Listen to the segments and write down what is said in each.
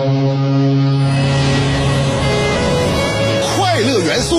Música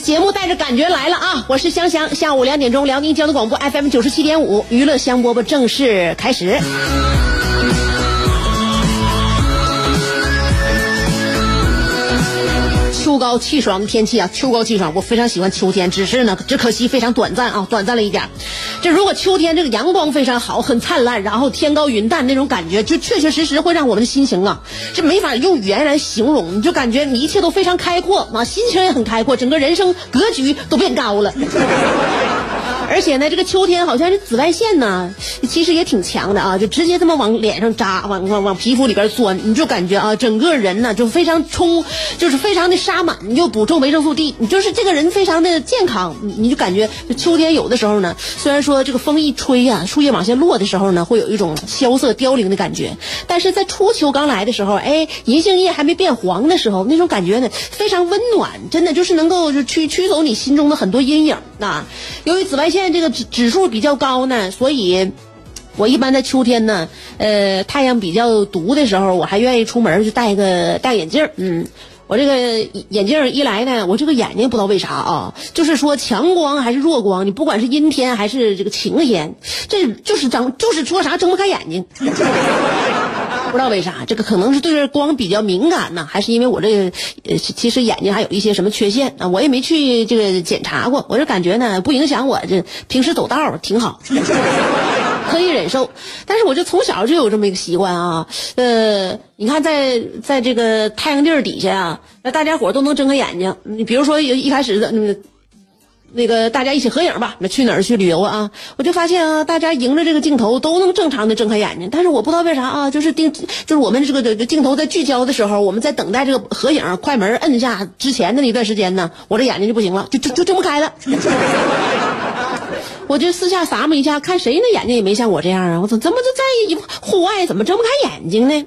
节目带着感觉来了啊！我是香香，下午两点钟，辽宁交通广播 FM 九十七点五，娱乐香饽饽正式开始。秋高气爽的天气啊，秋高气爽，我非常喜欢秋天。只是呢，只可惜非常短暂啊，短暂了一点。如果秋天这个阳光非常好，很灿烂，然后天高云淡那种感觉，就确确实实会让我们的心情啊，这没法用语言来形容。你就感觉你一切都非常开阔啊，心情也很开阔，整个人生格局都变高了。而且呢，这个秋天好像是紫外线呢，其实也挺强的啊，就直接这么往脸上扎，往往往皮肤里边钻，你就感觉啊，整个人呢就非常充，就是非常的沙满，你就补充维生素 D，你就是这个人非常的健康，你你就感觉秋天有的时候呢，虽然说这个风一吹呀，树叶往下落的时候呢，会有一种萧瑟凋零的感觉，但是在初秋刚来的时候，哎，银杏叶还没变黄的时候，那种感觉呢非常温暖，真的就是能够就驱驱走你心中的很多阴影啊。由于紫外线。现在这个指指数比较高呢，所以，我一般在秋天呢，呃，太阳比较毒的时候，我还愿意出门就戴个戴眼镜嗯，我这个眼镜一来呢，我这个眼睛不知道为啥啊，就是说强光还是弱光，你不管是阴天还是这个晴天，这就是睁就是说啥睁不开眼睛。不知道为啥，这个可能是对这光比较敏感呢，还是因为我这个呃，其实眼睛还有一些什么缺陷啊？我也没去这个检查过，我就感觉呢，不影响我这平时走道挺好，可以忍受。但是我就从小就有这么一个习惯啊，呃，你看在在这个太阳地儿底下啊，那大家伙都能睁开眼睛。你比如说一开始的嗯。那个大家一起合影吧，那去哪儿去旅游啊？我就发现啊，大家迎着这个镜头都能正常的睁开眼睛，但是我不知道为啥啊，就是定就是我们这个这个镜头在聚焦的时候，我们在等待这个合影快门摁下之前的那段时间呢，我这眼睛就不行了，就就就睁不开了。我就私下撒么一下，看谁那眼睛也没像我这样啊，我怎怎么就在户外怎么睁不开眼睛呢？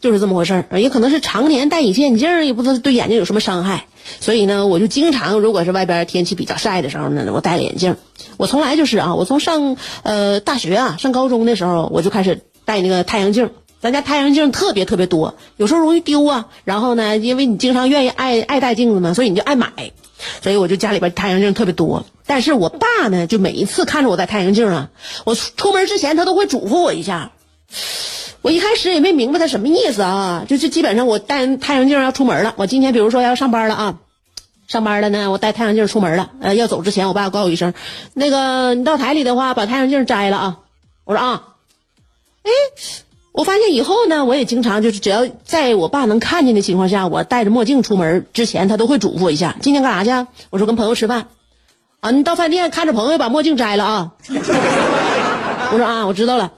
就是这么回事儿，也可能是常年戴隐形眼镜，也不知道对眼睛有什么伤害。所以呢，我就经常，如果是外边天气比较晒的时候呢，我戴了眼镜。我从来就是啊，我从上呃大学啊，上高中的时候，我就开始戴那个太阳镜。咱家太阳镜特别特别多，有时候容易丢啊。然后呢，因为你经常愿意爱爱戴镜子嘛，所以你就爱买。所以我就家里边太阳镜特别多。但是我爸呢，就每一次看着我戴太阳镜啊，我出门之前他都会嘱咐我一下。我一开始也没明白他什么意思啊，就是基本上我戴太阳镜要出门了。我今天比如说要上班了啊，上班了呢，我戴太阳镜出门了。呃，要走之前，我爸告诉我一声，那个你到台里的话，把太阳镜摘了啊。我说啊，哎，我发现以后呢，我也经常就是只要在我爸能看见的情况下，我戴着墨镜出门之前，他都会嘱咐我一下，今天干啥去？我说跟朋友吃饭。啊，你到饭店看着朋友把墨镜摘了啊。我说啊，我知道了。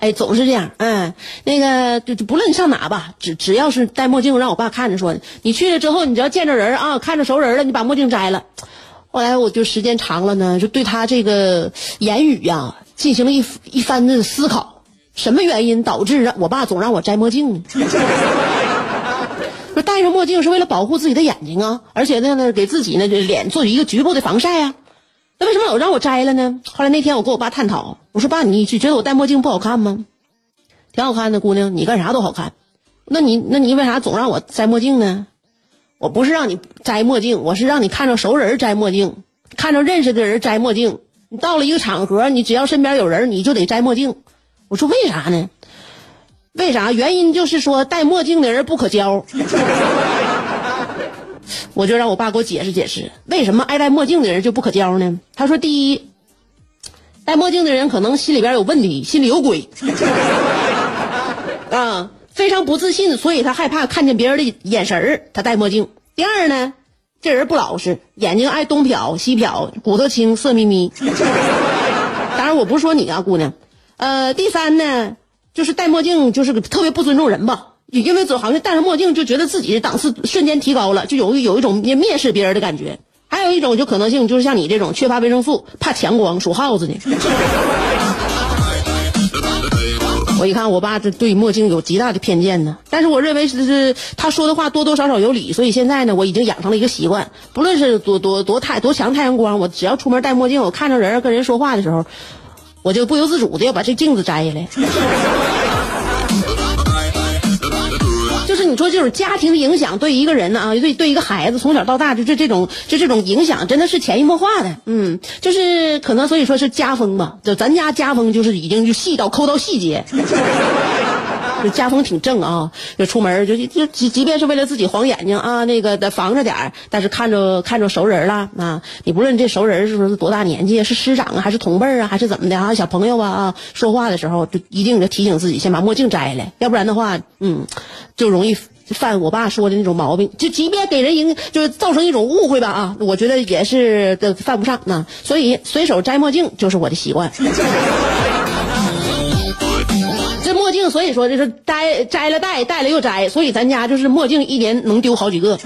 哎，总是这样，嗯，那个就就不论你上哪吧，只只要是戴墨镜，让我爸看着说，你去了之后，你只要见着人啊，看着熟人了，你把墨镜摘了。后来我就时间长了呢，就对他这个言语呀进行了一一番的思考，什么原因导致让我爸总让我摘墨镜呢？说戴上墨镜是为了保护自己的眼睛啊，而且呢呢给自己呢脸做一个局部的防晒啊。那为什么老让我摘了呢？后来那天我跟我爸探讨，我说爸，你觉得我戴墨镜不好看吗？挺好看的，姑娘，你干啥都好看。那你那你为啥总让我摘墨镜呢？我不是让你摘墨镜，我是让你看着熟人摘墨镜，看着认识的人摘墨镜。你到了一个场合，你只要身边有人，你就得摘墨镜。我说为啥呢？为啥？原因就是说戴墨镜的人不可交。我就让我爸给我解释解释，为什么爱戴墨镜的人就不可交呢？他说，第一，戴墨镜的人可能心里边有问题，心里有鬼，啊，非常不自信，所以他害怕看见别人的眼神，他戴墨镜。第二呢，这人不老实，眼睛爱东瞟西瞟，骨头轻，色眯眯。当然，我不是说你啊，姑娘。呃，第三呢，就是戴墨镜，就是特别不尊重人吧。因为总好像戴上墨镜就觉得自己的档次瞬间提高了，就有有一种蔑视别人的感觉。还有一种就可能性就是像你这种缺乏维生素，怕强光，属耗子的。我一看我爸这对墨镜有极大的偏见呢，但是我认为是是他说的话多多少少有理，所以现在呢我已经养成了一个习惯，不论是多多多太多强太阳光，我只要出门戴墨镜，我看着人跟人说话的时候，我就不由自主的要把这镜子摘下来。你说，就是家庭影响对一个人呢啊，对对一个孩子从小到大就这这种就这种影响真的是潜移默化的，嗯，就是可能所以说是家风吧，就咱家家风就是已经就细到抠到细节。就家风挺正啊，就出门就就即即便是为了自己晃眼睛啊，那个得防着点儿，但是看着看着熟人了啊，你不论这熟人是不是多大年纪，是师长啊，还是同辈啊，还是怎么的啊，小朋友啊啊，说话的时候就一定得提醒自己先把墨镜摘了，要不然的话，嗯，就容易犯我爸说的那种毛病。就即便给人影就是造成一种误会吧啊，我觉得也是的犯不上啊，所以随手摘墨镜就是我的习惯。墨镜，所以说就是摘摘了戴，戴了又摘，所以咱家就是墨镜一年能丢好几个。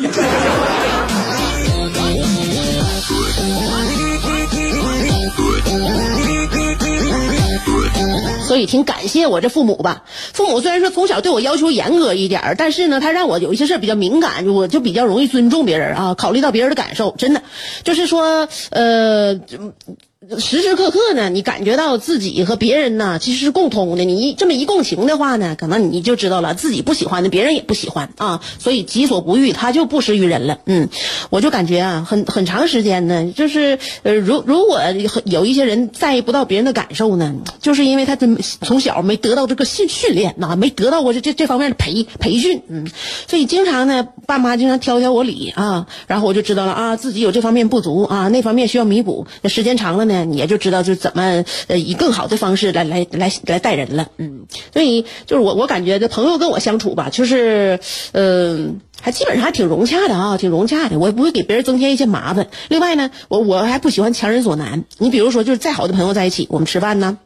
所以挺感谢我这父母吧。父母虽然说从小对我要求严格一点但是呢，他让我有一些事比较敏感，我就比较容易尊重别人啊，考虑到别人的感受。真的，就是说，呃。时时刻刻呢，你感觉到自己和别人呢其实是共通的。你一这么一共情的话呢，可能你就知道了自己不喜欢的，别人也不喜欢啊。所以己所不欲，他就不施于人了。嗯，我就感觉啊，很很长时间呢，就是呃，如如果有一些人在意不到别人的感受呢，就是因为他真从小没得到这个训训练呐，没得到过这这这方面的培培训。嗯，所以经常呢，爸妈经常挑挑我理啊，然后我就知道了啊，自己有这方面不足啊，那方面需要弥补。那时间长了呢。你也就知道就怎么呃以更好的方式来来来来待人了，嗯，所以就是我我感觉这朋友跟我相处吧，就是嗯还基本上还挺融洽的啊，挺融洽的，我也不会给别人增添一些麻烦。另外呢，我我还不喜欢强人所难。你比如说，就是再好的朋友在一起，我们吃饭呢，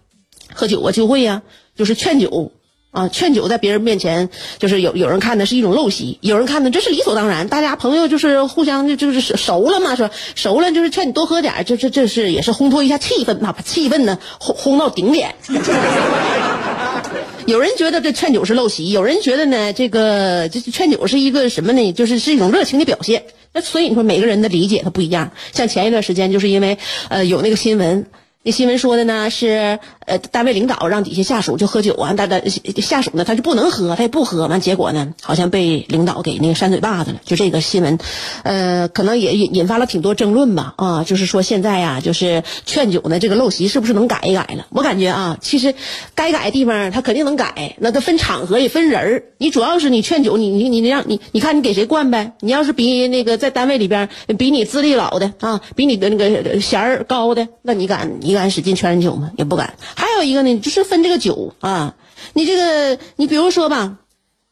喝酒啊，聚会呀，就是劝酒。啊，劝酒在别人面前，就是有有人看的是一种陋习，有人看的这是理所当然。大家朋友就是互相就就是熟了嘛，是吧？熟了就是劝你多喝点，这这这是也是烘托一下气氛嘛，把气氛呢烘烘到顶点。有人觉得这劝酒是陋习，有人觉得呢，这个这劝酒是一个什么呢？就是是一种热情的表现。那所以你说每个人的理解他不一样。像前一段时间，就是因为呃有那个新闻。那新闻说的呢是，呃，单位领导让底下下属就喝酒啊，但但下属呢他就不能喝，他也不喝，完结果呢好像被领导给那个扇嘴巴子了。就这个新闻，呃，可能也引引发了挺多争论吧。啊，就是说现在呀，就是劝酒呢这个陋习是不是能改一改了？我感觉啊，其实该改的地方他肯定能改，那他分场合也分人儿。你主要是你劝酒，你你你让你你看你给谁灌呗？你要是比那个在单位里边比你资历老的啊，比你的那个衔儿高的，那你敢？你敢敢使劲劝人酒吗？也不敢。还有一个呢，就是分这个酒啊，你这个，你比如说吧，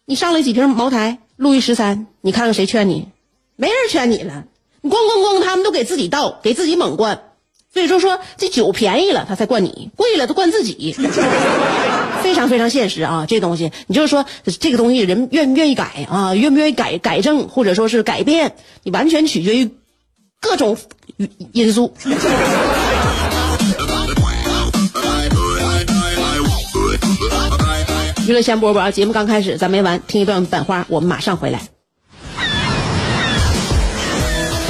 你上来几瓶茅台、路易十三，你看看谁劝你？没人劝你了。你咣咣咣，他们都给自己倒，给自己猛灌。所以说说这酒便宜了，他才灌你；贵了，他灌自己。非常非常现实啊，这东西，你就是说这个东西，人愿不愿意改啊？愿不愿意改改正，或者说是改变？你完全取决于各种因素。娱乐先播播啊！节目刚开始，咱没完，听一段版花，我们马上回来。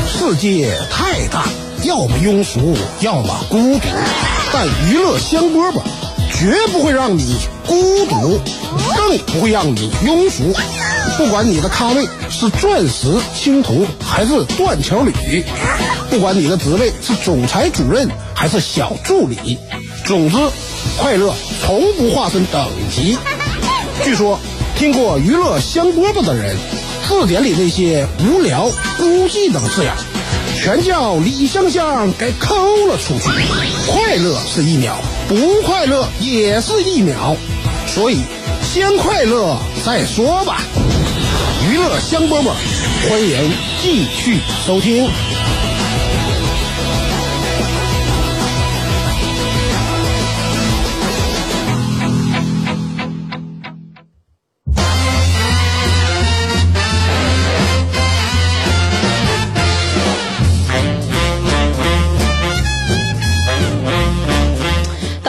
世界太大，要么庸俗，要么孤独，但娱乐香饽饽绝不会让你孤独，更不会让你庸俗。不管你的咖位是钻石、青铜还是断桥铝，不管你的职位是总裁、主任还是小助理，总之，快乐从不划分等级。据说，听过娱乐香饽饽的人，字典里那些无聊、孤寂等字眼，全叫李香香给抠了出去。快乐是一秒，不快乐也是一秒，所以先快乐再说吧。娱乐香饽饽，欢迎继续收听。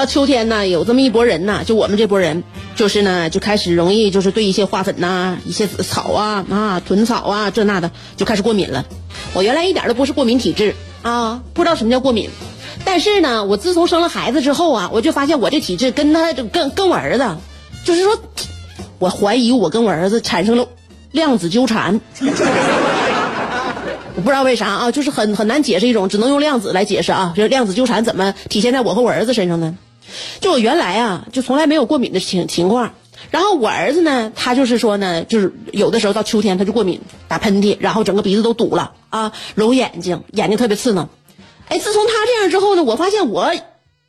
秋天呢，有这么一拨人呢，就我们这拨人，就是呢，就开始容易就是对一些花粉呐、一些草啊啊、豚草啊这那的就开始过敏了。我原来一点都不是过敏体质啊，不知道什么叫过敏。但是呢，我自从生了孩子之后啊，我就发现我这体质跟他跟跟我儿子，就是说，我怀疑我跟我儿子产生了量子纠缠。我不知道为啥啊，就是很很难解释一种，只能用量子来解释啊。就是量子纠缠怎么体现在我和我儿子身上呢？就我原来啊，就从来没有过敏的情情况。然后我儿子呢，他就是说呢，就是有的时候到秋天他就过敏，打喷嚏，然后整个鼻子都堵了啊，揉眼睛，眼睛特别刺挠。哎，自从他这样之后呢，我发现我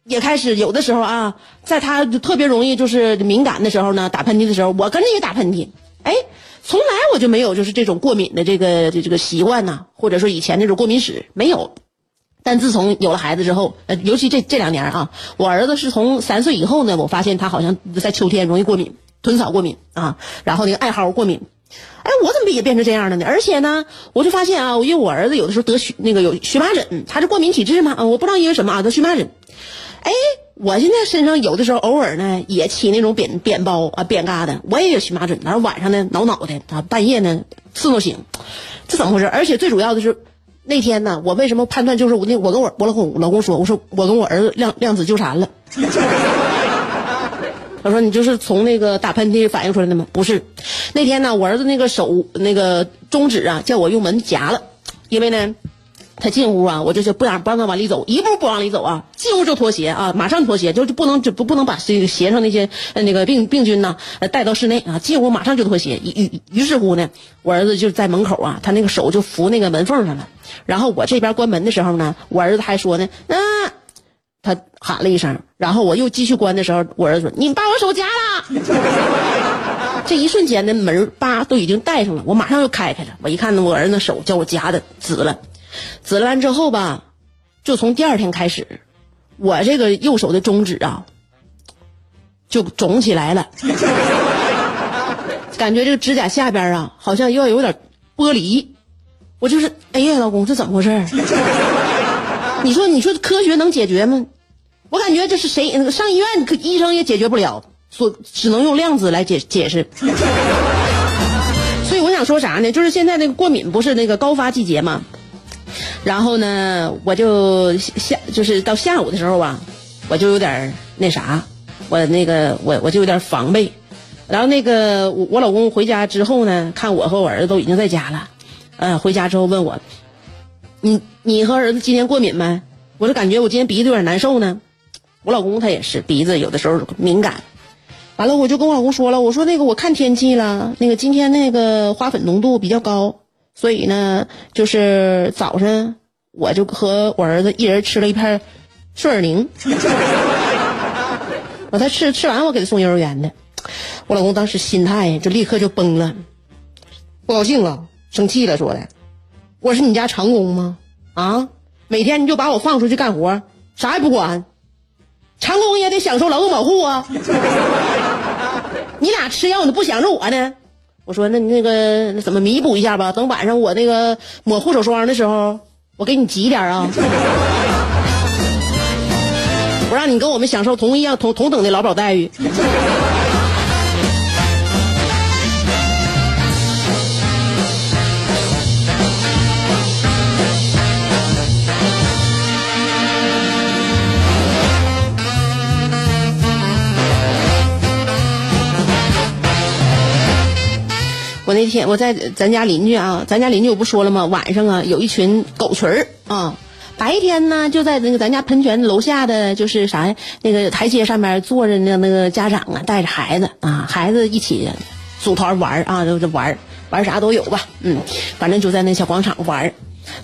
也开始有的时候啊，在他就特别容易就是敏感的时候呢，打喷嚏的时候，我跟着也打喷嚏。哎，从来我就没有就是这种过敏的这个这个习惯呐，或者说以前那种过敏史没有。但自从有了孩子之后，呃，尤其这这两年啊，我儿子是从三岁以后呢，我发现他好像在秋天容易过敏，豚草过敏啊，然后那个艾蒿过敏。哎，我怎么也变成这样了呢？而且呢，我就发现啊，因为我儿子有的时候得荨那个有荨麻疹，他是过敏体质嘛，我不知道因为什么啊得荨麻疹。哎，我现在身上有的时候偶尔呢也起那种扁扁包啊扁疙瘩，我也有荨麻疹，然后晚上呢挠脑袋啊，半夜呢刺挠醒，这怎么回事？而且最主要的是。那天呢，我为什么判断就是我那我跟我我老公老公说，我说我跟我儿子量量子纠缠了。他说你就是从那个打喷嚏反映出来的吗？不是，那天呢，我儿子那个手那个中指啊，叫我用门夹了，因为呢，他进屋啊，我就是不让不让他往里走，一步不往里走啊，进屋就脱鞋啊，马上脱鞋，就就不能就不不能把这个鞋上那些那个病病菌呐带到室内啊，进屋马上就脱鞋。于于是乎呢，我儿子就在门口啊，他那个手就扶那个门缝上了。然后我这边关门的时候呢，我儿子还说呢，啊，他喊了一声，然后我又继续关的时候，我儿子说：“你把我手夹了。” 这一瞬间的门叭都已经带上了，我马上又开开了。我一看呢，我儿子手叫我夹的紫了，紫了完之后吧，就从第二天开始，我这个右手的中指啊，就肿起来了，感觉这个指甲下边啊，好像要有点剥离。我就是，哎呀，老公，这怎么回事？你说，你说科学能解决吗？我感觉这是谁上医院，医生也解决不了，所只能用量子来解解释。所以我想说啥呢？就是现在那个过敏不是那个高发季节吗，然后呢，我就下就是到下午的时候啊，我就有点那啥，我那个我我就有点防备。然后那个我我老公回家之后呢，看我和我儿子都已经在家了。嗯，回家之后问我，你你和儿子今天过敏没？我就感觉我今天鼻子有点难受呢。我老公他也是鼻子有的时候敏感，完了我就跟我老公说了，我说那个我看天气了，那个今天那个花粉浓度比较高，所以呢，就是早上我就和我儿子一人吃了一片顺尔宁，我他吃吃完我给他送幼儿园的。我老公当时心态就立刻就崩了，不高兴了。生气了，说的，我是你家长工吗？啊，每天你就把我放出去干活，啥也不管，长工也得享受劳动保护啊。你俩吃药你不想着我呢？我说那你那个怎么弥补一下吧？等晚上我那个抹护手霜的时候，我给你挤点啊。我让你跟我们享受同一样同同等的劳保待遇。那天我在咱家邻居啊，咱家邻居我不说了吗？晚上啊，有一群狗群儿啊，白天呢，就在那个咱家喷泉楼下的就是啥呀，那个台阶上面坐着那那个家长啊，带着孩子啊，孩子一起组团玩啊，就玩玩啥都有吧，嗯，反正就在那小广场玩。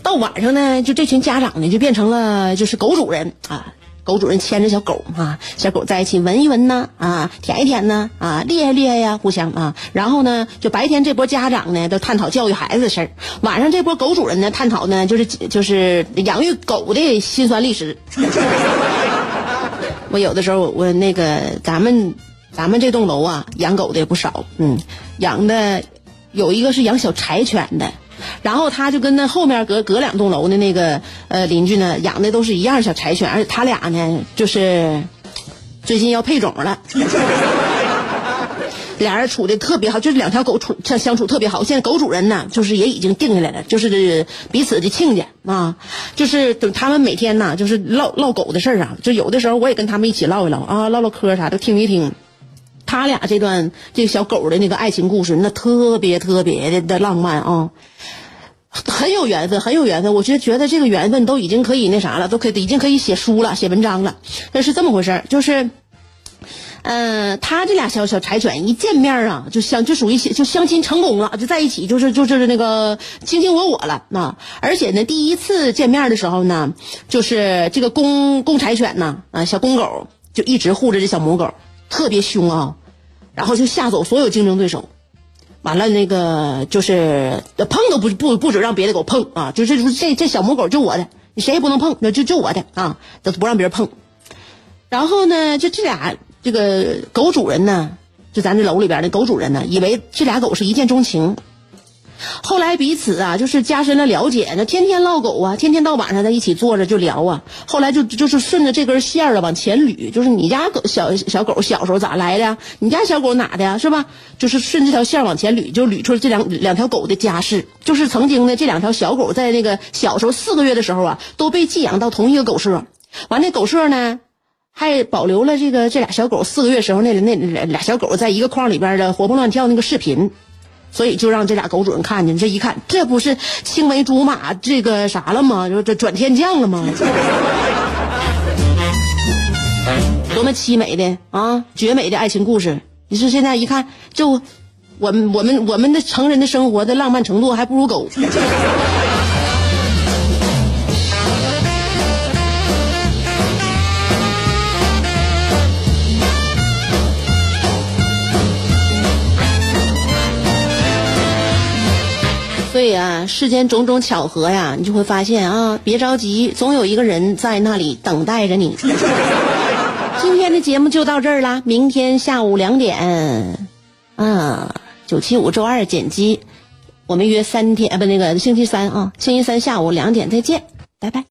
到晚上呢，就这群家长呢，就变成了就是狗主人啊。狗主人牵着小狗啊，小狗在一起闻一闻呢，啊，舔一舔呢，啊，厉害厉害呀，互相啊。然后呢，就白天这波家长呢，都探讨教育孩子的事儿；晚上这波狗主人呢，探讨呢，就是就是养育狗的辛酸历史。我有的时候，我那个咱们咱们这栋楼啊，养狗的也不少，嗯，养的有一个是养小柴犬的。然后他就跟那后面隔隔两栋楼的那个呃邻居呢，养的都是一样小柴犬，而且他俩呢就是最近要配种了，俩人处的特别好，就是两条狗处相相处特别好。现在狗主人呢，就是也已经定下来了，就是彼此的亲家啊，就是等他们每天呢，就是唠唠狗的事儿啊，就有的时候我也跟他们一起唠一唠啊，唠唠嗑啥的，听一听。他俩这段这个小狗的那个爱情故事，那特别特别的的浪漫啊，很有缘分，很有缘分。我就觉得这个缘分都已经可以那啥了，都可以已经可以写书了，写文章了。那是这么回事就是，嗯，他这俩小小柴犬一见面啊，就相就属于就相亲成功了，就在一起，就是就是那个卿卿我我了啊。而且呢，第一次见面的时候呢，就是这个公公柴犬呢，啊，小公狗就一直护着这小母狗。特别凶啊，然后就吓走所有竞争对手，完了那个就是碰都不不不准让别的狗碰啊，就是这这小母狗就我的，你谁也不能碰，那就就我的啊，都不让别人碰。然后呢，就这俩这个狗主人呢，就咱这楼里边的狗主人呢，以为这俩狗是一见钟情。后来彼此啊，就是加深了了解，那天天唠狗啊，天天到晚上在一起坐着就聊啊。后来就就是顺着这根线儿啊往前捋，就是你家狗小小狗小时候咋来的，你家小狗哪的，是吧？就是顺这条线往前捋，就捋出了这两两条狗的家世。就是曾经呢，这两条小狗在那个小时候四个月的时候啊，都被寄养到同一个狗舍。完，那狗舍呢，还保留了这个这俩小狗四个月时候那那俩小狗在一个框里边的活蹦乱跳那个视频。所以就让这俩狗主人看见，这一看，这不是青梅竹马，这个啥了吗？就这转天降了吗？多么凄美的啊，绝美的爱情故事！你说现在一看，就我们我们我们的成人的生活的浪漫程度还不如狗。对呀，世间种种巧合呀，你就会发现啊，别着急，总有一个人在那里等待着你。今天的节目就到这儿啦，明天下午两点，啊，九七五周二剪辑，我们约三天啊，不那个星期三啊，星期三下午两点再见，拜拜。